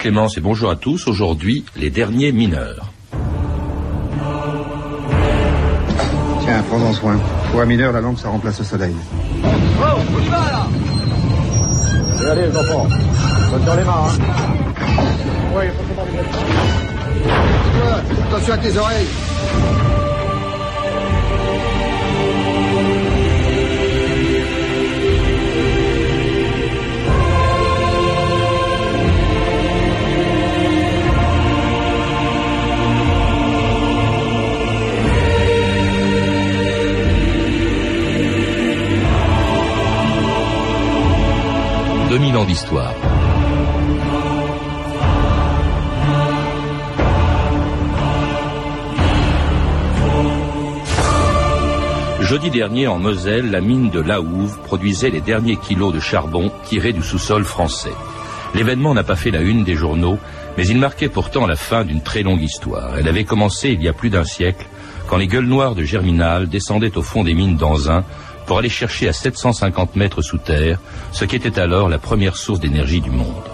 Clémence et bonjour à tous. Aujourd'hui, les derniers mineurs. Tiens, prends-en soin. Pour un mineur, la lampe, ça remplace le soleil. Oh, on y va là Allez, les enfants. Bonne dans les mains, hein. Oui, Attention à tes oreilles. Deux mille ans d'histoire. Jeudi dernier, en Moselle, la mine de Laouve produisait les derniers kilos de charbon tirés du sous-sol français. L'événement n'a pas fait la une des journaux, mais il marquait pourtant la fin d'une très longue histoire. Elle avait commencé il y a plus d'un siècle, quand les gueules noires de Germinal descendaient au fond des mines d'Anzin pour aller chercher à 750 mètres sous terre ce qui était alors la première source d'énergie du monde.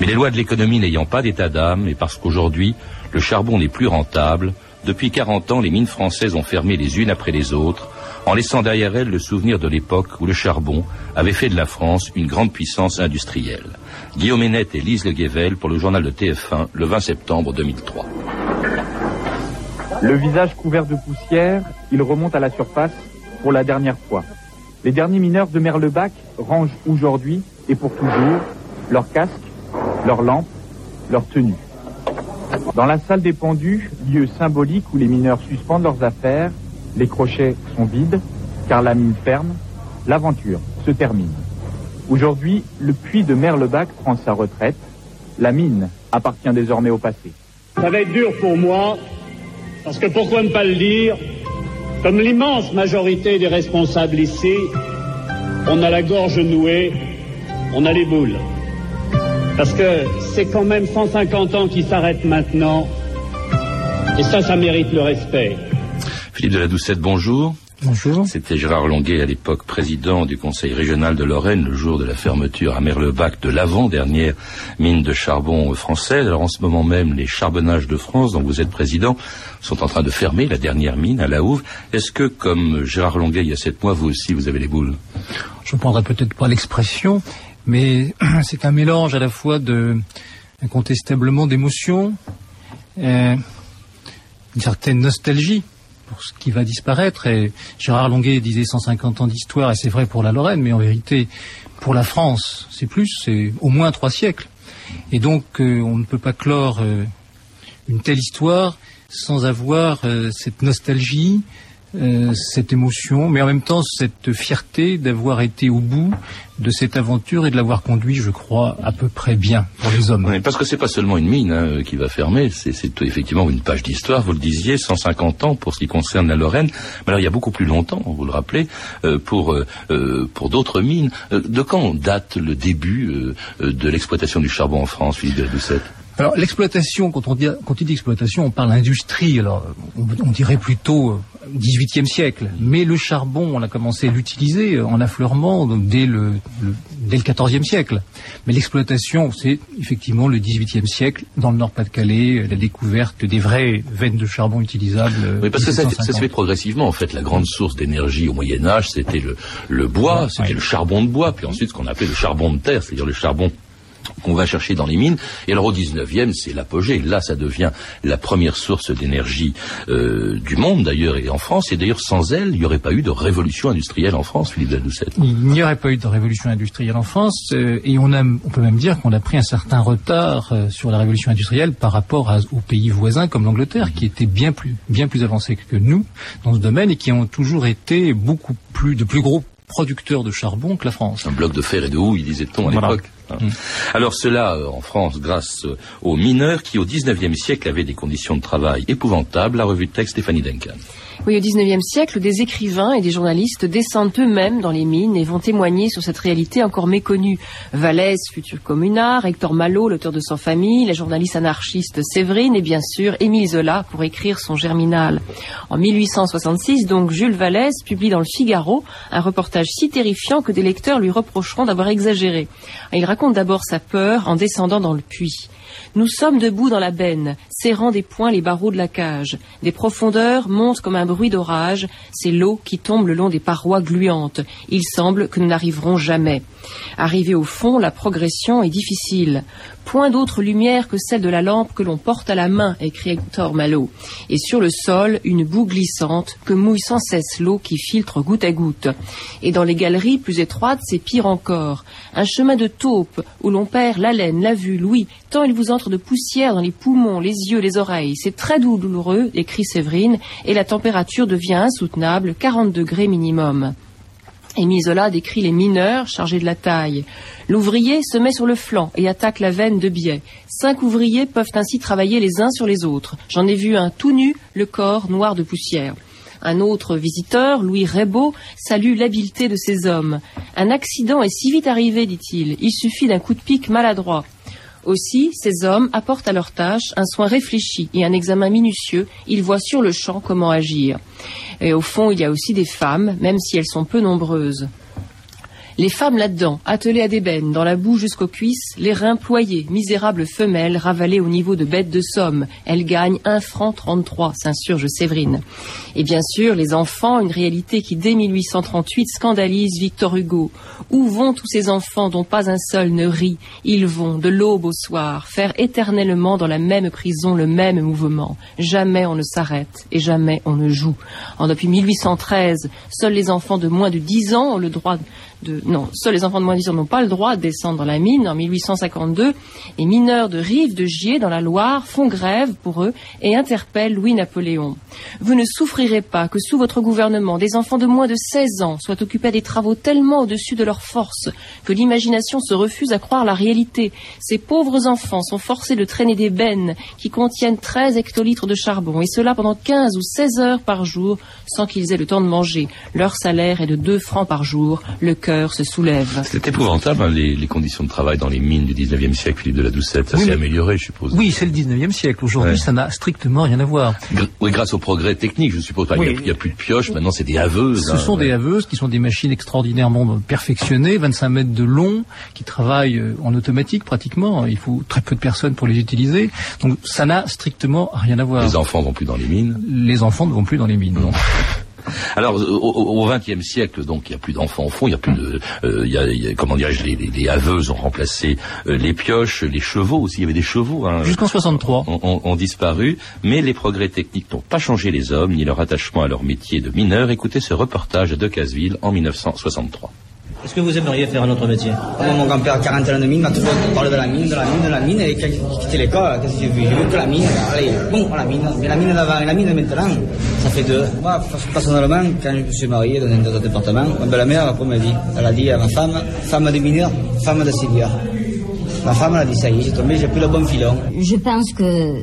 Mais les lois de l'économie n'ayant pas d'état d'âme, et parce qu'aujourd'hui, le charbon n'est plus rentable, depuis 40 ans, les mines françaises ont fermé les unes après les autres, en laissant derrière elles le souvenir de l'époque où le charbon avait fait de la France une grande puissance industrielle. Guillaume Hénette et Lise Le Guével pour le journal de TF1 le 20 septembre 2003. Le visage couvert de poussière, il remonte à la surface pour la dernière fois. Les derniers mineurs de Merlebac rangent aujourd'hui et pour toujours leurs casques, leurs lampes, leurs tenues. Dans la salle des pendus, lieu symbolique où les mineurs suspendent leurs affaires, les crochets sont vides, car la mine ferme, l'aventure se termine. Aujourd'hui, le puits de Merlebac prend sa retraite. La mine appartient désormais au passé. Ça va être dur pour moi, parce que pourquoi ne pas le dire Comme l'immense majorité des responsables ici, on a la gorge nouée, on a les boules. Parce que c'est quand même 150 ans qui s'arrêtent maintenant, et ça, ça mérite le respect. Philippe de la Doucette, bonjour. Bonjour. C'était Gérard Longuet, à l'époque président du Conseil régional de Lorraine, le jour de la fermeture à Merlebac de l'avant-dernière mine de charbon française. Alors en ce moment même, les charbonnages de France, dont vous êtes président, sont en train de fermer la dernière mine à la Houve. Est-ce que, comme Gérard Longuet il y a sept mois, vous aussi, vous avez les boules? Je ne prendrai peut-être pas l'expression, mais c'est un mélange à la fois de incontestablement d'émotions, euh, une certaine nostalgie ce qui va disparaître. Et Gérard Longuet disait 150 ans d'histoire, et c'est vrai pour la Lorraine, mais en vérité, pour la France, c'est plus, c'est au moins trois siècles. Et donc, euh, on ne peut pas clore euh, une telle histoire sans avoir euh, cette nostalgie, euh, cette émotion, mais en même temps cette fierté d'avoir été au bout de cette aventure et de l'avoir conduit, je crois, à peu près bien pour les hommes. Parce que c'est pas seulement une mine hein, qui va fermer, c'est effectivement une page d'histoire. Vous le disiez, 150 ans pour ce qui concerne la Lorraine. Mais alors il y a beaucoup plus longtemps, vous le rappelez, euh, pour euh, pour d'autres mines. De quand date le début de l'exploitation du charbon en France, Philippe de Alors l'exploitation, quand on dit quand il dit exploitation, on parle d'industrie. Alors on, on dirait plutôt euh, 18e siècle. Mais le charbon, on a commencé à l'utiliser euh, en affleurement donc dès le, le dès le 14e siècle. Mais l'exploitation, c'est effectivement le 18e siècle dans le Nord-Pas-de-Calais, euh, la découverte des vraies veines de charbon utilisables. euh, Oui, parce que ça, ça se 1750. fait progressivement. En fait, la grande source d'énergie au Moyen Âge, c'était le, le bois, c'était le charbon de bois, puis ensuite ce qu'on appelait le charbon de terre, c'est-à-dire le charbon qu'on va chercher dans les mines. Et alors au 19e, c'est l'apogée. Là, ça devient la première source d'énergie euh, du monde, d'ailleurs, et en France. Et d'ailleurs, sans elle, il n'y aurait pas eu de révolution industrielle en France, Philippe Dadoucette. Il n'y aurait pas eu de révolution industrielle en France euh, et on, a, on peut même dire qu'on a pris un certain retard euh, sur la révolution industrielle par rapport à- aux pays voisins comme l'Angleterre qui étaient bien plus, bien plus avancés que nous dans ce domaine et qui ont toujours été beaucoup plus de plus gros producteurs de charbon que la France. Un bloc de fer et de houille, disait-on à Voilà. Hein. Alors cela euh, en France grâce euh, aux mineurs qui au 19e siècle avaient des conditions de travail épouvantables. La revue de texte Stéphanie Duncan. Oui, au XIXe siècle, des écrivains et des journalistes descendent eux-mêmes dans les mines et vont témoigner sur cette réalité encore méconnue. Vallès, futur communard, Hector Malot, l'auteur de Sans famille, la journaliste anarchiste Séverine et bien sûr Émile Zola pour écrire son Germinal. En 1866, donc, Jules Vallès publie dans le Figaro un reportage si terrifiant que des lecteurs lui reprocheront d'avoir exagéré. Il raconte raconte d'abord sa peur en descendant dans le puits. Nous sommes debout dans la benne, serrant des poings les barreaux de la cage. Des profondeurs montent comme un bruit d'orage. C'est l'eau qui tombe le long des parois gluantes. Il semble que nous n'arriverons jamais. Arrivé au fond, la progression est difficile. Point d'autre lumière que celle de la lampe que l'on porte à la main, écrit Hector Malo. Et sur le sol, une boue glissante que mouille sans cesse l'eau qui filtre goutte à goutte. Et dans les galeries plus étroites, c'est pire encore. Un chemin de taupe où l'on perd l'haleine, la vue, l'ouïe, tant il vous entre de poussière dans les poumons, les yeux, les oreilles. C'est très douloureux, écrit Séverine, et la température devient insoutenable, 40 degrés minimum. Émile Zola décrit les mineurs chargés de la taille. L'ouvrier se met sur le flanc et attaque la veine de biais. Cinq ouvriers peuvent ainsi travailler les uns sur les autres. J'en ai vu un tout nu, le corps noir de poussière. Un autre visiteur, Louis Rebaud, salue l'habileté de ces hommes. Un accident est si vite arrivé, dit-il. Il suffit d'un coup de pic maladroit. Aussi, ces hommes apportent à leur tâche un soin réfléchi et un examen minutieux. Ils voient sur le champ comment agir. Et au fond, il y a aussi des femmes, même si elles sont peu nombreuses. Les femmes là-dedans, attelées à des bennes, dans la boue jusqu'aux cuisses, les reins misérables femelles ravalées au niveau de bêtes de somme. Elles gagnent un franc trente-trois, s'insurge Séverine. Et bien sûr, les enfants, une réalité qui dès 1838 scandalise Victor Hugo. Où vont tous ces enfants dont pas un seul ne rit? Ils vont, de l'aube au soir, faire éternellement dans la même prison le même mouvement. Jamais on ne s'arrête et jamais on ne joue. En depuis 1813, seuls les enfants de moins de dix ans ont le droit de, non, seuls les enfants de moins de 10 ans n'ont pas le droit de descendre dans la mine. En 1852, les mineurs de Rive de Gier dans la Loire font grève pour eux et interpellent Louis-Napoléon. Vous ne souffrirez pas que sous votre gouvernement, des enfants de moins de 16 ans soient occupés à des travaux tellement au-dessus de leurs forces que l'imagination se refuse à croire la réalité. Ces pauvres enfants sont forcés de traîner des bennes qui contiennent 13 hectolitres de charbon et cela pendant 15 ou 16 heures par jour sans qu'ils aient le temps de manger. Leur salaire est de 2 francs par jour. Le cœur se soulève. C'est épouvantable, hein, les, les conditions de travail dans les mines du 19e siècle, Philippe de la Doucette. Ça Oui, s'est amélioré, je suppose. Oui, c'est le 19e siècle. Aujourd'hui, Ouais. ça n'a strictement rien à voir. Gr- oui, grâce au progrès technique, je suppose. Enfin, Il Oui. n'y a, il y a plus de pioches, maintenant c'est des haveuses. Ce hein, sont ouais. des haveuses qui sont des machines extraordinairement perfectionnées, 25 mètres de long, qui travaillent euh, en automatique pratiquement. Il faut très peu de personnes pour les utiliser. Donc ça n'a strictement rien à voir. Les enfants vont plus dans les mines. Les enfants ne vont plus dans les mines. non. Alors, au XXe siècle, donc, il n'y a plus d'enfants au fond, il n'y a plus de, euh, il y a, il y a- comment dirais-je, les, les, les ont remplacé euh, les pioches, les chevaux aussi. Il y avait des chevaux. Hein, Jusqu'en 63. ont, ont- ont disparu, mais les progrès techniques n'ont pas changé les hommes ni leur attachement à leur métier de mineur. Écoutez ce reportage de Decazeville en 1963. Est-ce que vous aimeriez faire un autre métier? Moi, mon grand-père, 40 ans de mine, m'a toujours parlé de la mine, de la mine, de la mine, et quand j'ai quitté l'école, qu'est-ce que j'ai vu J'ai vu que la mine, allez, bon, la mine, mais la mine d'avant et la mine de maintenant, ça fait deux. Moi, personnellement, quand je me suis marié dans un, un département, ma belle-mère, après, m'a dit, elle a dit à ma femme, femme de mineur, femme de Sylvia. Ma femme, elle a dit, ça y est, j'ai tombé, j'ai pris le bon filon. Je pense que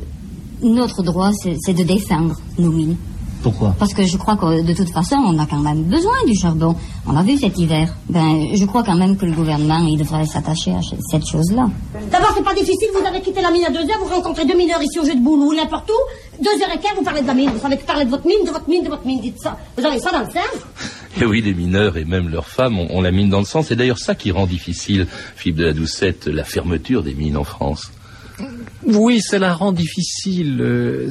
notre droit, c'est c'est de défendre nos mines. Pourquoi Parce que je crois que de toute façon, on a quand même besoin du charbon. On l'a vu cet hiver. Ben, je crois quand même que le gouvernement, il devrait s'attacher à cette chose-là. D'abord, c'est pas difficile, vous avez quitté la mine à deux heures, vous rencontrez deux mineurs ici au jeu de boule ou n'importe où. Deux heures et quart, vous parlez de la mine. Vous savez que parler de votre mine, de votre mine, de votre mine, dites ça. Vous avez ça dans le cerveau Et oui, les mineurs et même leurs femmes ont, ont la mine dans le sang. C'est d'ailleurs ça qui rend difficile, Philippe de la Doucette, la fermeture des mines en France. Oui, ça la rend difficile. euh,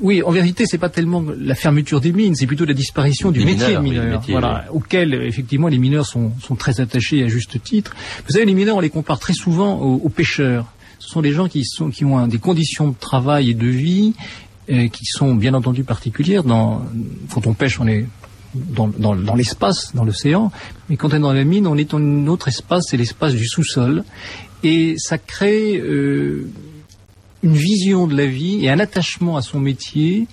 oui, en vérité, c'est pas tellement la fermeture des mines, c'est plutôt la disparition du métier oui, mineur, métier, voilà, auquel effectivement les mineurs sont, sont très attachés à juste titre. Vous savez, les mineurs, on les compare très souvent aux, aux pêcheurs. Ce sont des gens qui sont qui ont un- des conditions de travail et de vie euh, qui sont bien entendu particulières. Dans, quand on pêche, on est dans, dans, dans l'espace, dans l'océan, mais quand on est dans la mine, on est dans un autre espace, c'est l'espace du sous-sol, et ça crée euh, une vision de la vie et un attachement à son métier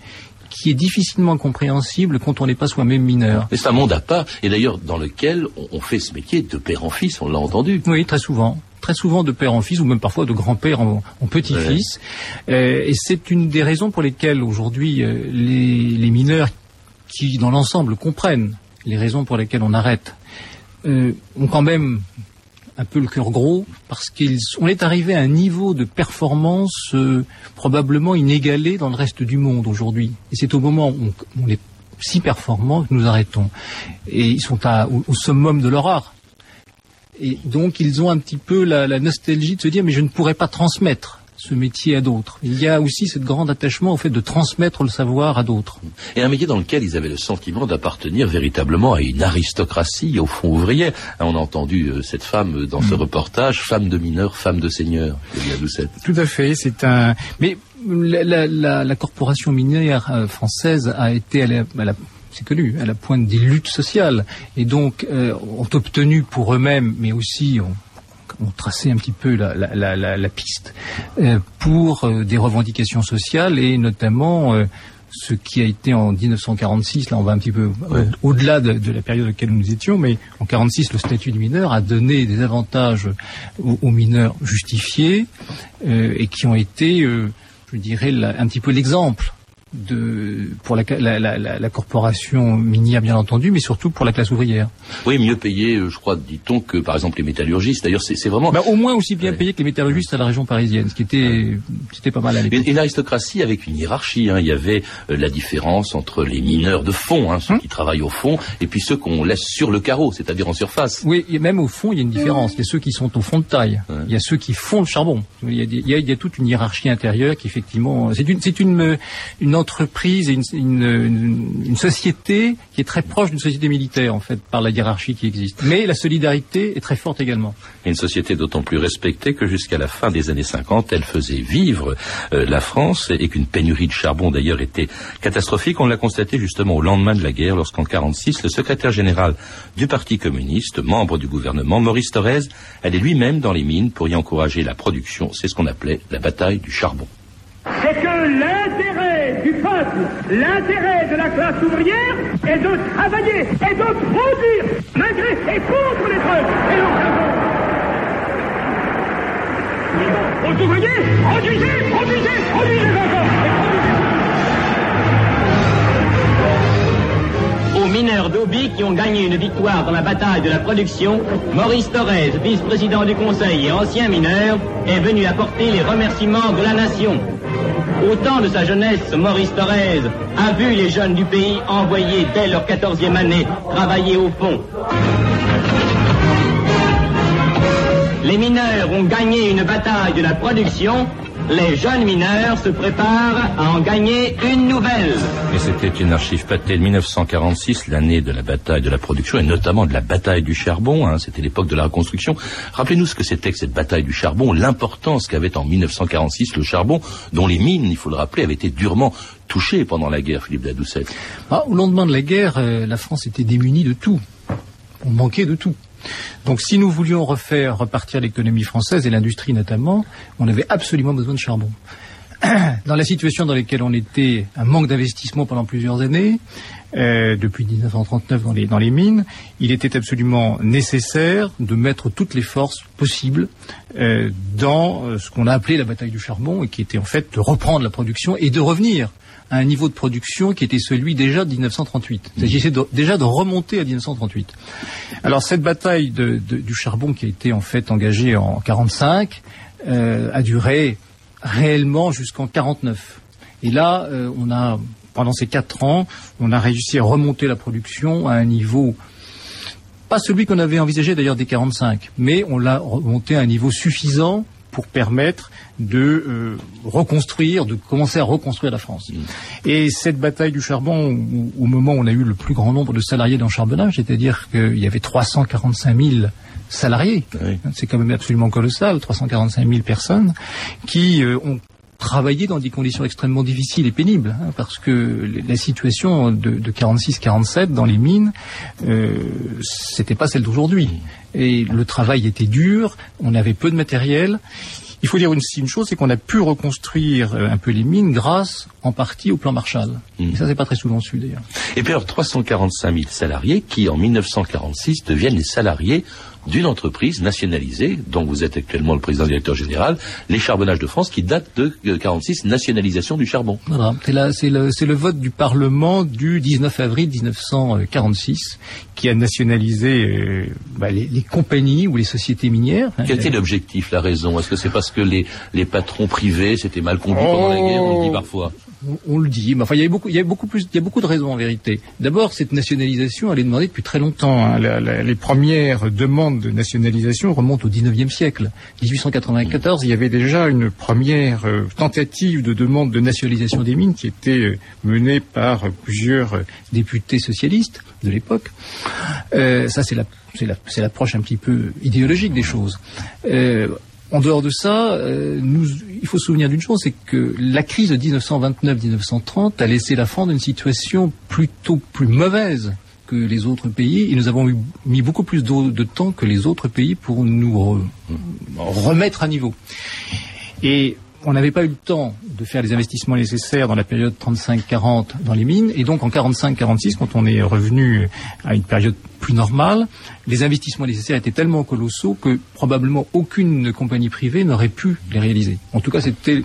qui est difficilement compréhensible quand on n'est pas soi-même mineur. Mais c'est un monde à part, et d'ailleurs dans lequel on, fait ce métier de père en fils, on l'a entendu. Oui, très souvent. Très souvent de père en fils, ou même parfois de grand-père en, en petit-fils. Euh, et c'est une des raisons pour lesquelles aujourd'hui euh, les, les mineurs qui, dans l'ensemble, comprennent les raisons pour lesquelles on arrête, euh, ont quand même un peu le cœur gros, parce qu'on est arrivé à un niveau de performance euh, probablement inégalé dans le reste du monde aujourd'hui. Et c'est au moment où on, est si performant que nous arrêtons. Et ils sont à, au, au summum de leur art. Et donc ils ont un petit peu la, la nostalgie de se dire mais je ne pourrais pas transmettre ce métier à d'autres. Il y a aussi ce grand attachement au fait de transmettre le savoir à d'autres. Et un métier dans lequel ils avaient le sentiment d'appartenir véritablement à une aristocratie, au fond ouvrière. On a entendu euh, cette femme dans ce reportage, femme de mineur, femme de seigneur. Tout à fait, c'est un. Mais la, la- la- la corporation minière euh, française a été à la, à la- c'est connu, à la pointe des luttes sociales, et donc euh, ont obtenu pour eux-mêmes, mais aussi ont, ont tracé un petit peu la, la- la- la- la piste euh, pour euh, des revendications sociales et notamment euh, ce qui a été en 1946, là on va un petit peu euh, au-delà de, de la période à laquelle nous étions, mais en 46 le statut de mineur a donné des avantages aux, aux mineurs justifiés euh, et qui ont été, euh, je dirais, la- un petit peu l'exemple de pour la, la, la, la- la corporation minière bien entendu, mais surtout pour la classe ouvrière. Oui, mieux payé, euh, je crois, dit-on, que par exemple les métallurgistes. D'ailleurs, c'est vraiment Bah, au moins aussi bien payé que les métallurgistes à la région parisienne, ce qui était, c'était pas mal à l'époque. Une, une aristocratie avec une hiérarchie. hein. Il y avait euh, la différence entre les mineurs de fond, hein, ceux Hum. qui travaillent au fond, et puis ceux qu'on laisse sur le carreau, c'est-à-dire en surface. Oui, et même au fond, il y a une différence. Il y a ceux qui sont au fond de taille. Il y a ceux qui font le charbon. Il y a, des- il y a- il y a toute une hiérarchie intérieure qui, effectivement, c'est une, c'est une, une entreprise et une, une, une- une société qui est très proche d'une société militaire, en fait, par la hiérarchie qui existe. Mais la solidarité est très forte également. Une société d'autant plus respectée que jusqu'à la fin des années 50, elle faisait vivre euh, la France et qu'une pénurie de charbon d'ailleurs était catastrophique. On l'a constaté justement au lendemain de la guerre lorsqu'en 46, le secrétaire général du Parti communiste, membre du gouvernement, Maurice Thorez, allait lui-même dans les mines pour y encourager la production. C'est ce qu'on appelait la bataille du charbon. c'est que l'intérêt de la classe ouvrière est de travailler et de produire malgré et contre les trucs et le charbon. Aux ouvriers, produisez, produisez, produisez encore et produisez. Aux mineurs d'Obi qui ont gagné une victoire dans la bataille de la production, Maurice Thorez, vice-président du Conseil et ancien mineur, est venu apporter les remerciements de la nation. Au temps de sa jeunesse, Maurice Thorez a vu les jeunes du pays envoyés dès leur 14e année travailler au fond. Les mineurs ont gagné une bataille de la production. Les jeunes mineurs se préparent à en gagner une nouvelle. Et c'était une archive pâtée de 1946, l'année de la bataille de la production et notamment de la bataille du charbon. hein. c'était l'époque de la reconstruction. Rappelez-nous ce que c'était que cette bataille du charbon, l'importance qu'avait en 1946 le charbon, dont les mines, il faut le rappeler, avaient été durement touchées pendant la guerre, Philippe Ladoucette. Ah, au lendemain de la guerre, euh, la France était démunie de tout. On manquait de tout. Donc si nous voulions refaire repartir l'économie française et l'industrie notamment, on avait absolument besoin de charbon. Dans la situation dans laquelle on était, un manque d'investissement pendant plusieurs années, euh, depuis 1939 dans les, mines, il était absolument nécessaire de mettre toutes les forces possibles euh, dans euh, ce qu'on a appelé la bataille du charbon, et qui était en fait de reprendre la production et de revenir à un niveau de production qui était celui déjà de 1938. Il s'agissait déjà de remonter à 1938. Alors cette bataille du charbon qui a été en fait engagée en 45 euh, a duré réellement jusqu'en 49. Et là, euh, on a pendant ces quatre ans, on a réussi à remonter la production à un niveau pas celui qu'on avait envisagé d'ailleurs dès 45, mais on l'a remonté à un niveau suffisant pour permettre de euh, reconstruire, de commencer à reconstruire la France. Et cette bataille du charbon, au, au moment où on a eu le plus grand nombre de salariés dans le charbonnage, c'est-à-dire qu'il y avait 345 000 salariés, c'est quand même absolument colossal, 345 000 personnes, qui euh, ont travaillé dans des conditions extrêmement difficiles et pénibles, hein, parce que la situation de, de 46-47 dans les mines, euh, c'était pas celle d'aujourd'hui. Et le travail était dur, on avait peu de matériel. Il faut dire une, une chose, c'est qu'on a pu reconstruire euh, un peu les mines grâce, en partie, au plan Marshall. Et ça, c'est pas très souvent su d'ailleurs. Et puis alors 345 000 salariés qui, en 1946, deviennent les salariés d'une entreprise nationalisée, dont vous êtes actuellement le président directeur général, les Charbonnages de France, qui date de euh, 46, nationalisation du charbon. Voilà, c'est la- c'est le, c'est le vote du Parlement du 19 avril 1946 qui a nationalisé euh, bah, les, les compagnies ou les sociétés minières. hein. Quel était l'objectif, la raison? Est-ce que c'est parce que les, les patrons privés s'étaient mal conduits pendant la guerre, on le dit parfois on, le dit. Mais enfin, il y beaucoup plus, il y a beaucoup de raisons en vérité. D'abord, cette nationalisation, elle est demandée depuis très longtemps. Hein. les premières demandes de nationalisation remontent au 19e siècle. 1894, il y avait déjà une première euh, tentative de demande de nationalisation des mines qui était euh, menée par plusieurs euh, députés socialistes de l'époque. ça, c'est la c'est l'approche un petit peu idéologique des choses. En dehors de ça, euh, il faut se souvenir d'une chose, c'est que la crise de 1929-1930 a laissé la France dans une situation plutôt plus mauvaise que les autres pays et nous avons mis beaucoup plus de, temps que les autres pays pour nous remettre à niveau. Et on n'avait pas eu le temps de faire les investissements nécessaires dans la période 35-40 dans les mines, et donc en 45-46, quand on est revenu à une période plus normale, les investissements nécessaires étaient tellement colossaux que probablement aucune compagnie privée n'aurait pu les réaliser. En tout cas, c'était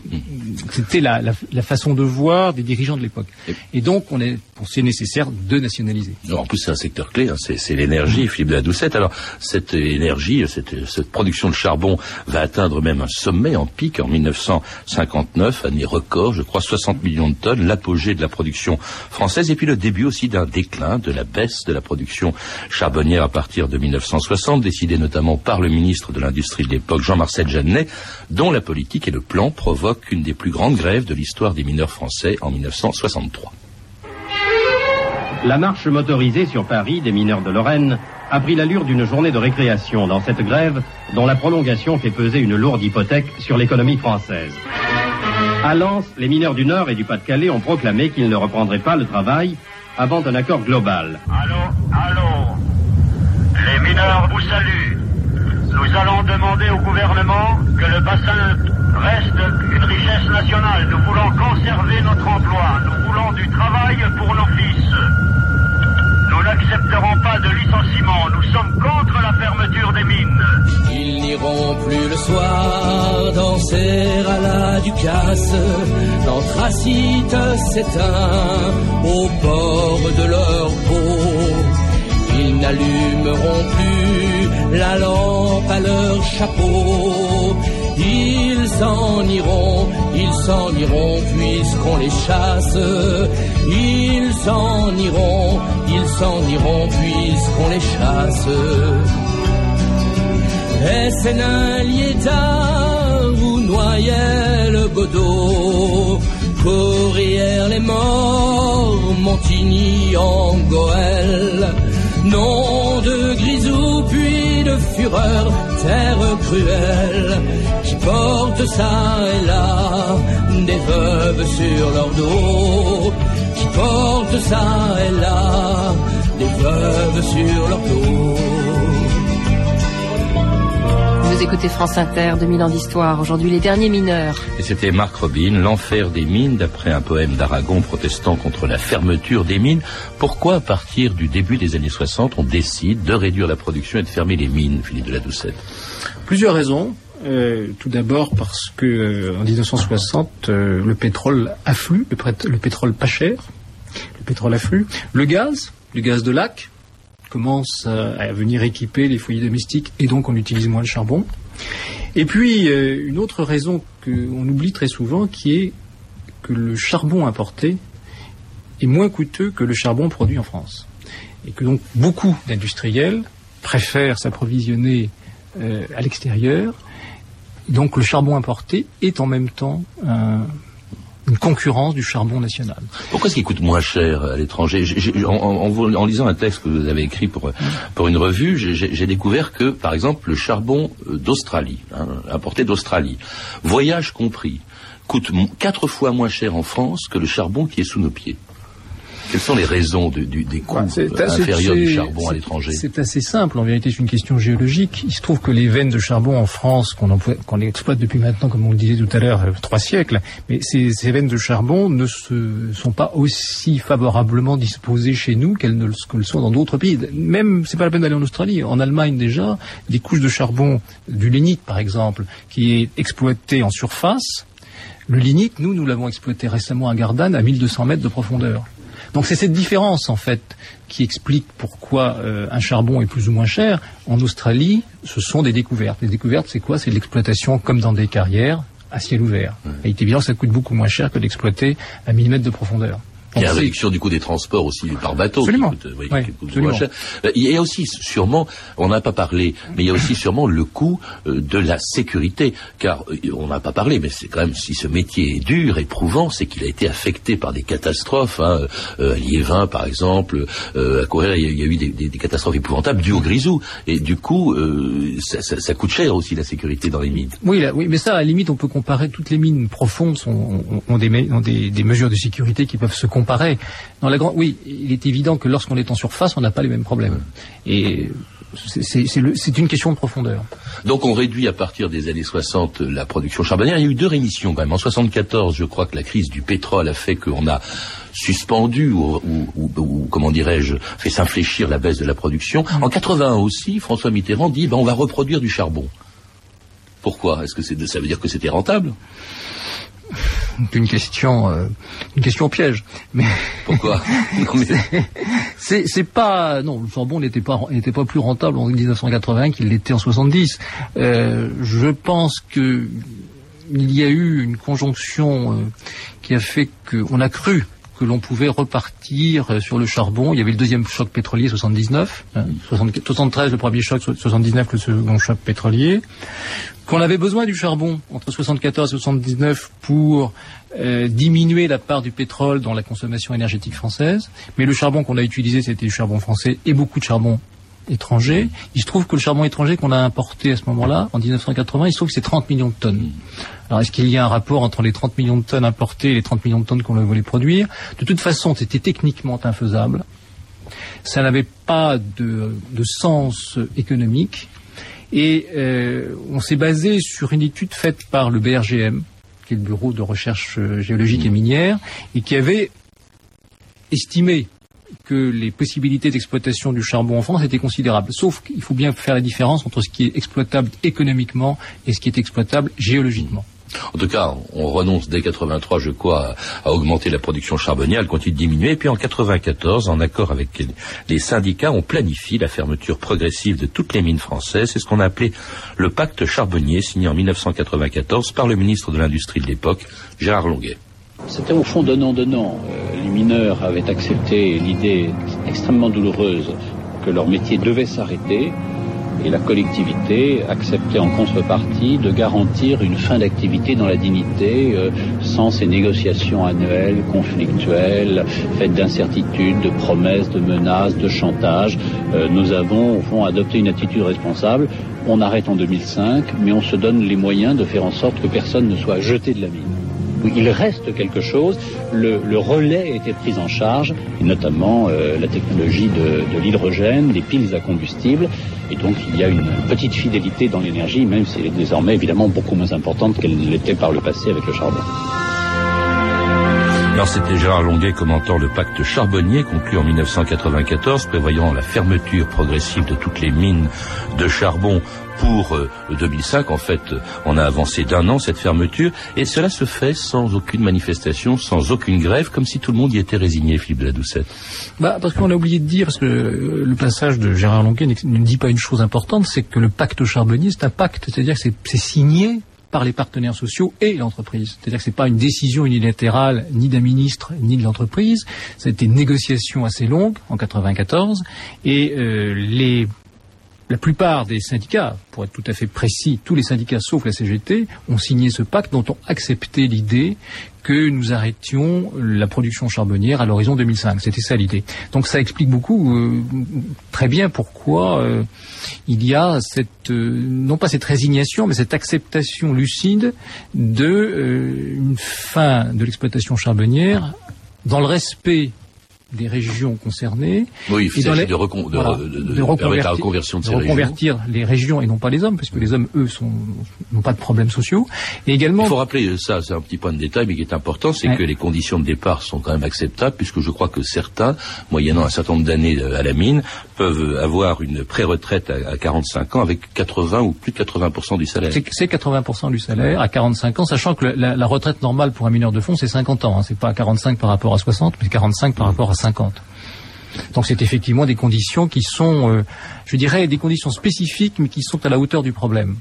c'était la, la, façon de voir des dirigeants de l'époque. Et donc, on est c'est nécessaire de nationaliser. en plus, c'est un secteur clé, hein, c'est l'énergie, Philippe de la Doucette. Alors, cette énergie, cette, cette, production de charbon va atteindre même un sommet en pic en 1959, année record, je crois, 60 millions de tonnes, l'apogée de la production française, et puis le début aussi d'un déclin, de la baisse de la production charbonnière à partir de 1960, décidé notamment par le ministre de l'Industrie de l'époque, Jean-Marcel Jeannet, dont la politique et le plan provoquent une des plus grandes grèves de l'histoire des mineurs français en 1963. La marche motorisée sur Paris des mineurs de Lorraine a pris l'allure d'une journée de récréation dans cette grève dont la prolongation fait peser une lourde hypothèque sur l'économie française. À Lens, les mineurs du Nord et du Pas-de-Calais ont proclamé qu'ils ne reprendraient pas le travail avant un accord global. Allô, allô, les mineurs vous saluent. Nous allons demander au gouvernement que le bassin reste une richesse nationale. Nous voulons conserver notre emploi. Nous voulons du travail pour nos fils. N'accepterons pas de licenciement. Nous sommes contre la fermeture des mines. Ils n'iront plus le soir danser à la Ducasse. L'anthracite s'éteint au bord de leur peau. N'allumeront plus la lampe à leur chapeau. Ils s'en iront, ils s'en iront puisqu'on les chasse. Ils s'en iront, ils s'en iront puisqu'on les chasse. C'est vous noyez le Godot, Courrières les morts, Montigny en Goël, nom de grisou puis de fureur, terre cruelle, qui porte ça et là, des veuves sur leur dos, qui porte ça et là, des veuves sur leur dos. Vous écoutez France Inter, 2000 ans d'histoire. Aujourd'hui, les derniers mineurs. Et c'était Marc Robin, L'enfer des mines, d'après un poème d'Aragon protestant contre la fermeture des mines. Pourquoi, à partir du début des années 60, on décide de réduire la production et de fermer les mines, Philippe de la Doucette? Plusieurs raisons. Euh, tout d'abord parce que euh, en 1960, euh, le pétrole afflue, le, le pétrole pas cher, le pétrole afflue, le gaz, le gaz de lac, commence à, venir équiper les foyers domestiques et donc on utilise moins le charbon. Et puis, euh, une autre raison qu'on oublie très souvent qui est que le charbon importé est moins coûteux que le charbon produit en France. Et que donc beaucoup d'industriels préfèrent s'approvisionner euh, à l'extérieur. Donc le charbon importé est en même temps une concurrence du charbon national. Pourquoi est-ce qu'il coûte moins cher à l'étranger en, lisant un texte que vous avez écrit pour, pour une revue, j'ai découvert que, par exemple, le charbon euh, d'Australie, hein, importé d'Australie, voyage compris, coûte quatre fois moins cher en France que le charbon qui est sous nos pieds. Quelles sont les raisons des coûts inférieurs du charbon à l'étranger C'est assez simple. En vérité, c'est une question géologique. Il se trouve que les veines de charbon en France, qu'on exploite depuis maintenant, comme on le disait tout à l'heure, euh, trois siècles, mais ces, veines de charbon ne se, sont pas aussi favorablement disposées chez nous qu'elles ne le sont dans d'autres pays. Même, c'est pas la peine d'aller en Australie. En Allemagne déjà, des couches de charbon, du lignite par exemple, qui est exploité en surface, le lignite, nous, nous l'avons exploité récemment à Gardanne à 1200 mètres de profondeur. Donc c'est cette différence en fait qui explique pourquoi euh, un charbon est plus ou moins cher. En Australie, ce sont des découvertes. Les découvertes, c'est quoi? C'est l'exploitation comme dans des carrières à ciel ouvert. Et il est évident que ça coûte beaucoup moins cher que d'exploiter un millimètre de profondeur. Il y a la réduction du coût des transports aussi par bateau. Absolument. Qui coûte, euh, oui, Ouais, qui coûte absolument. moins cher. Euh, Il y a aussi sûrement, on n'a pas parlé, mais il y a aussi sûrement le coût euh, de la sécurité. Car on n'a pas parlé, mais c'est quand même, si ce métier est dur, éprouvant, c'est qu'il a été affecté par des catastrophes. Hein, à Liévin, par exemple, à Corée, il y a- eu des, des- des catastrophes épouvantables dues au grisou. Et du coup, euh, ça, ça- ça coûte cher aussi la sécurité dans les mines. Oui, là, oui, mais ça, à la limite, on peut comparer. Toutes les mines profondes sont, ont, ont des, ont des, des mesures de sécurité qui peuvent se comparer. Oui, il est évident que lorsqu'on est en surface, on n'a pas les mêmes problèmes. C'est- une question de profondeur. Donc on réduit à partir des années 60 la production charbonnière. Il y a eu deux rémissions quand même. En 74, je crois que la crise du pétrole a fait qu'on a suspendu ou, comment dirais-je fait s'infléchir la baisse de la production. En 81 aussi, François Mitterrand dit ben, on va reproduire du charbon. Pourquoi? Est-ce que ça veut dire que c'était rentable? C'est une question, euh, une question piège. Mais Pourquoi mais- c'est pas non le charbon n'était pas n'était pas plus rentable en 1980 qu'il l'était en 70. Euh, je pense que il y a eu une conjonction euh, qui a fait qu'on a cru que l'on pouvait repartir euh, sur le charbon. Il y avait le deuxième choc pétrolier 79, hein, 60 73 le premier choc, 79 le second choc pétrolier, qu'on avait besoin du charbon entre 74 et 79 pour euh, diminuer la part du pétrole dans la consommation énergétique française. Mais le charbon qu'on a utilisé, c'était du charbon français et beaucoup de charbon étranger. Il se trouve que le charbon étranger qu'on a importé à ce moment-là, en 1980, il se trouve que c'est 30 millions de tonnes. Alors est-ce qu'il y a un rapport entre les 30 millions de tonnes importées et les 30 millions de tonnes qu'on voulait produire? De toute façon, c'était techniquement infaisable. Ça n'avait pas de, de sens économique. Et euh, on s'est basé sur une étude faite par le BRGM, qui est le Bureau de recherche euh, géologique et minière, et qui avait estimé que les possibilités d'exploitation du charbon en France étaient considérables. Sauf qu'il faut bien faire la différence entre ce qui est exploitable économiquement et ce qui est exploitable géologiquement. En tout cas, on renonce dès 83, je crois, à, augmenter la production charbonnière, elle continue de diminuer. Et puis en 94, en accord avec les, les syndicats, on planifie la fermeture progressive de toutes les mines françaises. C'est ce qu'on a appelé le pacte charbonnier, signé en 1994 par le ministre de l'Industrie de l'époque, Gérard Longuet. C'était au fond donnant-donnant. Euh, les mineurs avaient accepté l'idée extrêmement douloureuse que leur métier devait s'arrêter et la collectivité acceptait en contrepartie de garantir une fin d'activité dans la dignité euh, sans ces négociations annuelles, conflictuelles, faites d'incertitudes, de promesses, de menaces, de chantage. Euh, nous avons au fond adopté une attitude responsable. On arrête en 2005, mais on se donne les moyens de faire en sorte que personne ne soit jeté de la mine il reste quelque chose. Le, relais a été pris en charge, et notamment euh, la technologie de, de l'hydrogène, des piles à combustible. Et donc il y a une petite fidélité dans l'énergie, même si elle est désormais évidemment beaucoup moins importante qu'elle ne l'était par le passé avec le charbon. Alors c'était Gérard Longuet commentant le pacte charbonnier conclu en 1994 prévoyant la fermeture progressive de toutes les mines de charbon pour euh, 2005. En fait, euh, on a avancé d'un an cette fermeture et cela se fait sans aucune manifestation, sans aucune grève, comme si tout le monde y était résigné, Philippe de la Doucette. Bah, parce qu'on a oublié de dire, parce que euh, le passage de Gérard Longuet ne dit pas une chose importante, c'est que le pacte charbonnier, c'est un pacte, c'est-à-dire que c'est signé par les partenaires sociaux et l'entreprise. C'est-à-dire que c'est pas une décision unilatérale ni d'un ministre ni de l'entreprise. Ça a une négociation assez longue en 94 et euh, les la plupart des syndicats, pour être tout à fait précis, tous les syndicats sauf la CGT, ont signé ce pacte dont ont accepté l'idée que nous arrêtions la production charbonnière à l'horizon 2005. C'était ça l'idée. Donc ça explique beaucoup, euh, très bien pourquoi euh, il y a cette, euh, non pas cette résignation, mais cette acceptation lucide de une fin de l'exploitation charbonnière dans le respect des régions concernées. Oui, il les- de, de, la reconversion de régions. reconvertir les régions et non pas les hommes, puisque les hommes, eux, n'ont pas de problèmes sociaux. Et également, Il faut rappeler ça, c'est un petit point de détail, mais qui est important, c'est Ouais. que les conditions de départ sont quand même acceptables, puisque je crois que certains, moyennant un certain nombre d'années euh, à la mine, peuvent avoir une pré-retraite à, à 45 ans avec 80 ou plus de 80% du salaire. c'est c'est 80% du salaire à 45 ans, sachant que la, la retraite normale pour un mineur de fond, c'est 50 ans. Hein. C'est pas 45 par rapport à 60, mais 45 par rapport à 50. Donc c'est effectivement des conditions qui sont, euh, je dirais, des conditions spécifiques, mais qui sont à la hauteur du problème.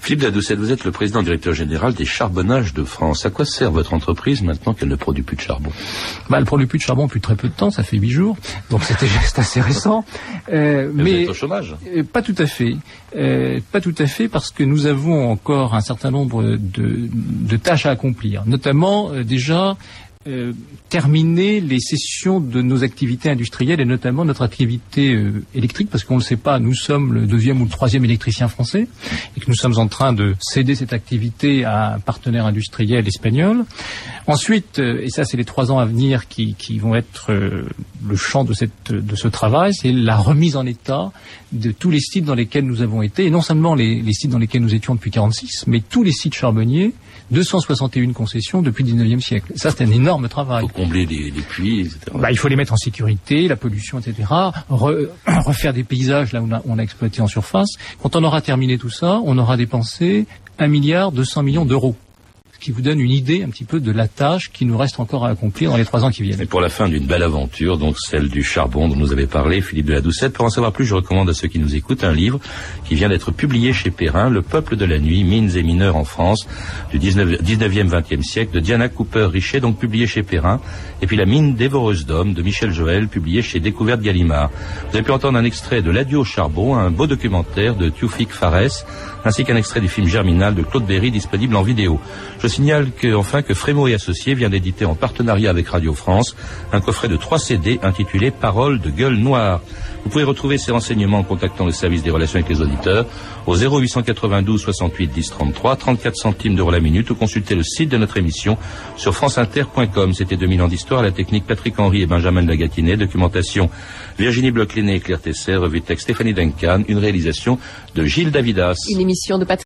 Philippe Dadoucette, vous êtes le président directeur général des Charbonnages de France. À quoi sert votre entreprise maintenant qu'elle ne produit plus de charbon? Bah, Elle ne produit plus de charbon depuis très peu de temps, ça fait huit jours, donc c'était juste assez récent. Euh, mais, vous êtes au chômage? euh, Pas tout à fait. Euh, pas tout à fait parce que nous avons encore un certain nombre de, de tâches à accomplir, notamment euh, déjà euh, terminer les sessions de nos activités industrielles et notamment notre activité euh, électrique parce qu'on ne le sait pas, nous sommes le deuxième ou le troisième électricien français et que nous sommes en train de céder cette activité à un partenaire industriel espagnol. Ensuite, euh, et ça c'est les trois ans à venir qui, vont être le champ de ce travail, c'est la remise en état de tous les sites dans lesquels nous avons été et non seulement les, les sites dans lesquels nous étions depuis 46, mais tous les sites charbonniers 261 concessions depuis le 19e siècle. Ça, c'est un énorme travail. Il faut combler les, puits, etc. Bah, il faut les mettre en sécurité, la pollution, etc. refaire des paysages là où on a, on a exploité en surface. Quand on aura terminé tout ça, on aura dépensé 1 milliard 200 millions d'euros qui vous donne une idée un petit peu de la tâche qui nous reste encore à accomplir dans les trois ans qui viennent. Et pour la fin d'une belle aventure, donc celle du charbon dont nous avait parlé Philippe de la Doucette. Pour en savoir plus, je recommande à ceux qui nous écoutent un livre qui vient d'être publié chez Perrin, Le peuple de la nuit, mines et mineurs en France, du 19, e 20e siècle, de Diana Cooper-Richet, donc publié chez Perrin. Et puis La mine dévoreuse d'hommes, de Michel Joël, publié chez Découverte Gallimard. Vous avez pu entendre un extrait de L'adieu au charbon, un beau documentaire de Tioufik Fares, ainsi qu'un extrait du film Germinal de Claude Berry disponible en vidéo. Je signale que, enfin que Frémo et Associés vient d'éditer en partenariat avec Radio France un coffret de trois CD intitulé Paroles de gueule noire. Vous pouvez retrouver ces renseignements en contactant le service des relations avec les auditeurs au 0892 68 10 33, 34 centimes d'euros la minute ou consulter le site de notre émission sur franceinter.com. C'était 2000 ans d'histoire, la technique Patrick Henry et Benjamin Lagatinet, documentation Virginie Bloch-Léné et Claire Tesser, revue texte Stéphanie Duncan, une réalisation de Gilles Davidas. Une émission de Patrick